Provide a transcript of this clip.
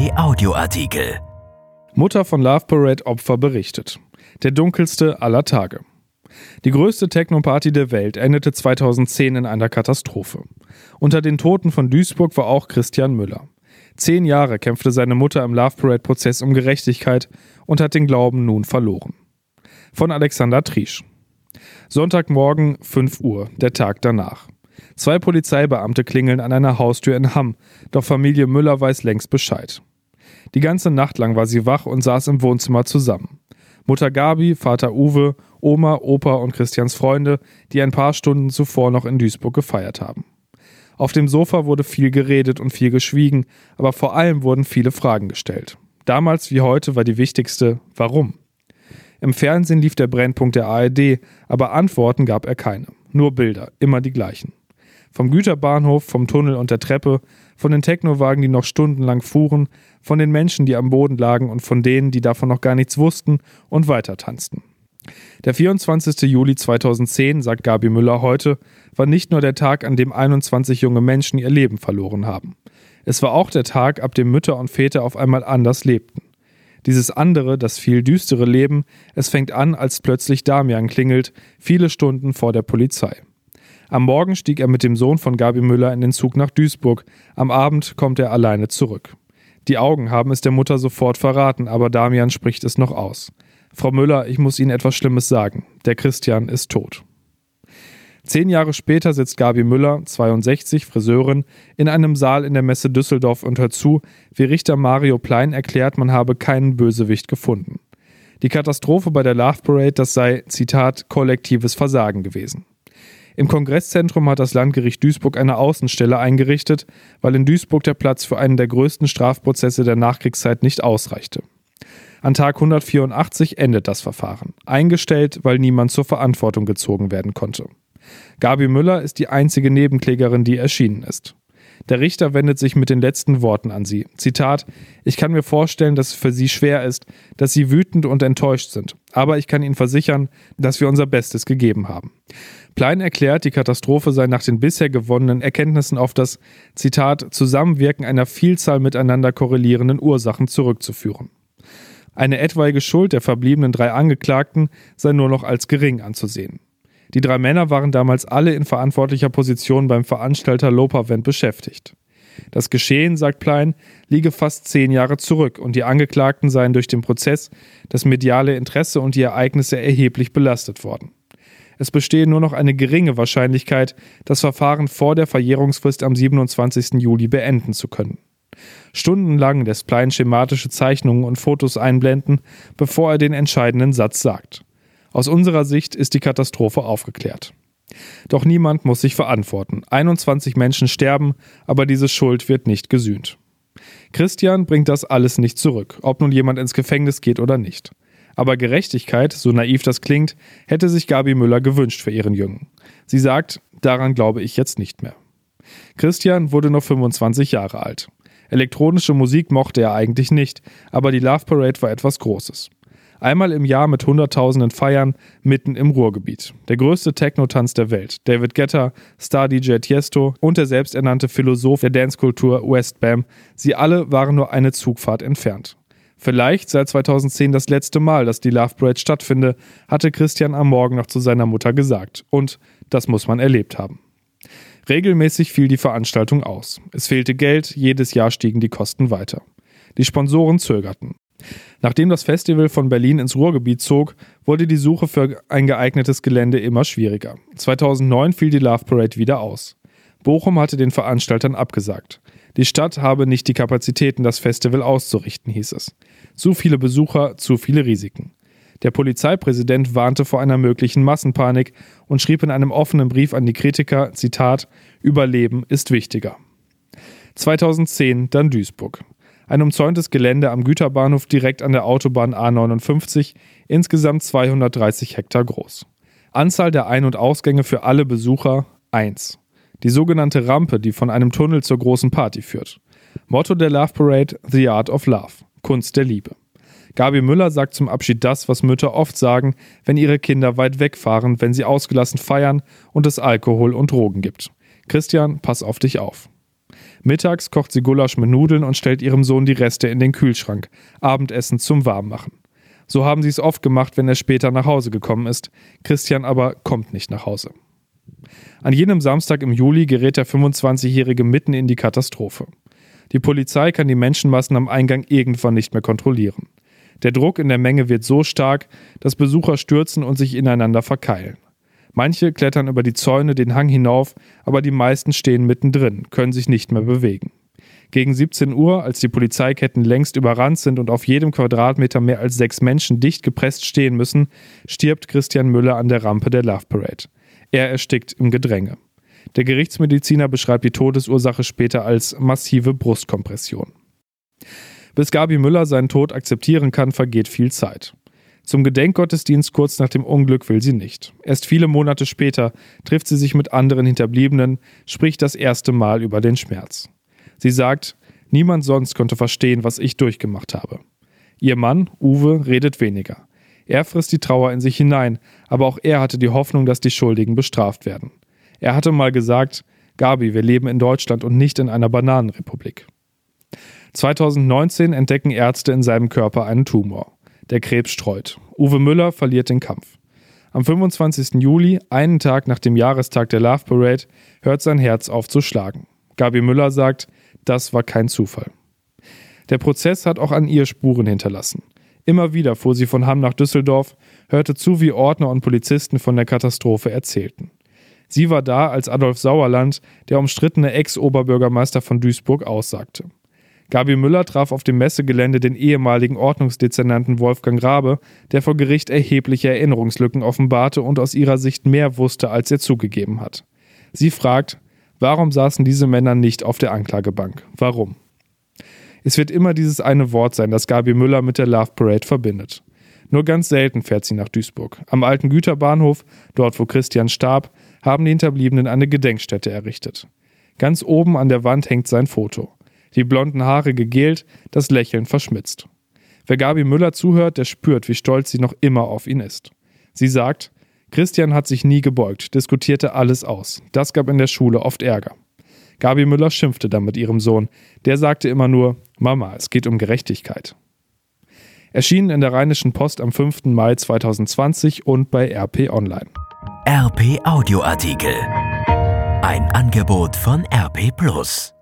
Kai Audioartikel. Mutter von Love Parade Opfer berichtet. Der dunkelste aller Tage. Die größte Techno-Party der Welt endete 2010 in einer Katastrophe. Unter den Toten von Duisburg war auch Christian Müller. Zehn Jahre kämpfte seine Mutter im Love Parade-Prozess um Gerechtigkeit und hat den Glauben nun verloren. Von Alexander Triesch. Sonntagmorgen 5 Uhr, der Tag danach. Zwei Polizeibeamte klingeln an einer Haustür in Hamm, doch Familie Müller weiß längst Bescheid. Die ganze Nacht lang war sie wach und saß im Wohnzimmer zusammen. Mutter Gabi, Vater Uwe, Oma, Opa und Christians Freunde, die ein paar Stunden zuvor noch in Duisburg gefeiert haben. Auf dem Sofa wurde viel geredet und viel geschwiegen, aber vor allem wurden viele Fragen gestellt. Damals wie heute war die wichtigste Warum? Im Fernsehen lief der Brennpunkt der ARD, aber Antworten gab er keine. Nur Bilder, immer die gleichen. Vom Güterbahnhof, vom Tunnel und der Treppe, von den Technowagen, die noch stundenlang fuhren, von den Menschen, die am Boden lagen und von denen, die davon noch gar nichts wussten und weiter tanzten. Der 24. Juli 2010, sagt Gabi Müller heute, war nicht nur der Tag, an dem 21 junge Menschen ihr Leben verloren haben. Es war auch der Tag, ab dem Mütter und Väter auf einmal anders lebten. Dieses andere, das viel düstere Leben, es fängt an, als plötzlich Damian klingelt, viele Stunden vor der Polizei. Am Morgen stieg er mit dem Sohn von Gabi Müller in den Zug nach Duisburg. Am Abend kommt er alleine zurück. Die Augen haben es der Mutter sofort verraten, aber Damian spricht es noch aus. Frau Müller, ich muss Ihnen etwas Schlimmes sagen. Der Christian ist tot. Zehn Jahre später sitzt Gabi Müller, 62, Friseurin, in einem Saal in der Messe Düsseldorf und hört zu, wie Richter Mario Plein erklärt, man habe keinen Bösewicht gefunden. Die Katastrophe bei der Love Parade, das sei, Zitat, kollektives Versagen gewesen. Im Kongresszentrum hat das Landgericht Duisburg eine Außenstelle eingerichtet, weil in Duisburg der Platz für einen der größten Strafprozesse der Nachkriegszeit nicht ausreichte. An Tag 184 endet das Verfahren, eingestellt, weil niemand zur Verantwortung gezogen werden konnte. Gabi Müller ist die einzige Nebenklägerin, die erschienen ist. Der Richter wendet sich mit den letzten Worten an sie. Zitat: Ich kann mir vorstellen, dass es für Sie schwer ist, dass Sie wütend und enttäuscht sind. Aber ich kann Ihnen versichern, dass wir unser Bestes gegeben haben. Plein erklärt, die Katastrophe sei nach den bisher gewonnenen Erkenntnissen auf das, Zitat, Zusammenwirken einer Vielzahl miteinander korrelierenden Ursachen zurückzuführen. Eine etwaige Schuld der verbliebenen drei Angeklagten sei nur noch als gering anzusehen. Die drei Männer waren damals alle in verantwortlicher Position beim Veranstalter Lopavent beschäftigt. Das Geschehen, sagt Plein, liege fast zehn Jahre zurück und die Angeklagten seien durch den Prozess, das mediale Interesse und die Ereignisse erheblich belastet worden. Es bestehe nur noch eine geringe Wahrscheinlichkeit, das Verfahren vor der Verjährungsfrist am 27. Juli beenden zu können. Stundenlang lässt Plein schematische Zeichnungen und Fotos einblenden, bevor er den entscheidenden Satz sagt. Aus unserer Sicht ist die Katastrophe aufgeklärt. Doch niemand muss sich verantworten. 21 Menschen sterben, aber diese Schuld wird nicht gesühnt. Christian bringt das alles nicht zurück, ob nun jemand ins Gefängnis geht oder nicht. Aber Gerechtigkeit, so naiv das klingt, hätte sich Gabi Müller gewünscht für ihren Jungen. Sie sagt, daran glaube ich jetzt nicht mehr. Christian wurde noch 25 Jahre alt. Elektronische Musik mochte er eigentlich nicht, aber die Love Parade war etwas Großes. Einmal im Jahr mit Hunderttausenden Feiern mitten im Ruhrgebiet. Der größte Techno-Tanz der Welt. David Guetta, Star-DJ Tiesto und der selbsternannte Philosoph der Dancekultur Westbam. Sie alle waren nur eine Zugfahrt entfernt. Vielleicht seit 2010 das letzte Mal, dass die Love Parade stattfinde, hatte Christian am Morgen noch zu seiner Mutter gesagt. Und das muss man erlebt haben. Regelmäßig fiel die Veranstaltung aus. Es fehlte Geld, jedes Jahr stiegen die Kosten weiter. Die Sponsoren zögerten. Nachdem das Festival von Berlin ins Ruhrgebiet zog, wurde die Suche für ein geeignetes Gelände immer schwieriger. 2009 fiel die Love Parade wieder aus. Bochum hatte den Veranstaltern abgesagt. Die Stadt habe nicht die Kapazitäten, das Festival auszurichten, hieß es. Zu viele Besucher, zu viele Risiken. Der Polizeipräsident warnte vor einer möglichen Massenpanik und schrieb in einem offenen Brief an die Kritiker, Zitat, Überleben ist wichtiger. 2010 dann Duisburg. Ein umzäuntes Gelände am Güterbahnhof direkt an der Autobahn A59, insgesamt 230 Hektar groß. Anzahl der Ein- und Ausgänge für alle Besucher 1. Die sogenannte Rampe, die von einem Tunnel zur großen Party führt. Motto der Love Parade: The Art of Love, Kunst der Liebe. Gabi Müller sagt zum Abschied das, was Mütter oft sagen, wenn ihre Kinder weit wegfahren, wenn sie ausgelassen feiern und es Alkohol und Drogen gibt. Christian, pass auf dich auf. Mittags kocht sie Gulasch mit Nudeln und stellt ihrem Sohn die Reste in den Kühlschrank. Abendessen zum Warmmachen. So haben sie es oft gemacht, wenn er später nach Hause gekommen ist. Christian aber kommt nicht nach Hause. An jenem Samstag im Juli gerät der 25-Jährige mitten in die Katastrophe. Die Polizei kann die Menschenmassen am Eingang irgendwann nicht mehr kontrollieren. Der Druck in der Menge wird so stark, dass Besucher stürzen und sich ineinander verkeilen. Manche klettern über die Zäune den Hang hinauf, aber die meisten stehen mittendrin, können sich nicht mehr bewegen. Gegen 17 Uhr, als die Polizeiketten längst überrannt sind und auf jedem Quadratmeter mehr als sechs Menschen dicht gepresst stehen müssen, stirbt Christian Müller an der Rampe der Love Parade. Er erstickt im Gedränge. Der Gerichtsmediziner beschreibt die Todesursache später als massive Brustkompression. Bis Gabi Müller seinen Tod akzeptieren kann, vergeht viel Zeit. Zum Gedenkgottesdienst kurz nach dem Unglück will sie nicht. Erst viele Monate später trifft sie sich mit anderen Hinterbliebenen, spricht das erste Mal über den Schmerz. Sie sagt, niemand sonst konnte verstehen, was ich durchgemacht habe. Ihr Mann, Uwe, redet weniger. Er frisst die Trauer in sich hinein, aber auch er hatte die Hoffnung, dass die Schuldigen bestraft werden. Er hatte mal gesagt, Gabi, wir leben in Deutschland und nicht in einer Bananenrepublik. 2019 entdecken Ärzte in seinem Körper einen Tumor. Der Krebs streut. Uwe Müller verliert den Kampf. Am 25. Juli, einen Tag nach dem Jahrestag der Love Parade, hört sein Herz auf zu schlagen. Gabi Müller sagt, das war kein Zufall. Der Prozess hat auch an ihr Spuren hinterlassen. Immer wieder fuhr sie von Hamm nach Düsseldorf, hörte zu, wie Ordner und Polizisten von der Katastrophe erzählten. Sie war da, als Adolf Sauerland, der umstrittene Ex-Oberbürgermeister von Duisburg, aussagte. Gabi Müller traf auf dem Messegelände den ehemaligen Ordnungsdezernanten Wolfgang Rabe, der vor Gericht erhebliche Erinnerungslücken offenbarte und aus ihrer Sicht mehr wusste, als er zugegeben hat. Sie fragt, warum saßen diese Männer nicht auf der Anklagebank? Warum? Es wird immer dieses eine Wort sein, das Gabi Müller mit der Love Parade verbindet. Nur ganz selten fährt sie nach Duisburg. Am alten Güterbahnhof, dort wo Christian starb, haben die Hinterbliebenen eine Gedenkstätte errichtet. Ganz oben an der Wand hängt sein Foto die blonden Haare gegelt, das Lächeln verschmitzt. Wer Gabi Müller zuhört, der spürt, wie stolz sie noch immer auf ihn ist. Sie sagt, Christian hat sich nie gebeugt, diskutierte alles aus. Das gab in der Schule oft Ärger. Gabi Müller schimpfte dann mit ihrem Sohn. Der sagte immer nur, Mama, es geht um Gerechtigkeit. Erschienen in der Rheinischen Post am 5. Mai 2020 und bei RP Online. RP Audioartikel. Ein Angebot von RP Plus.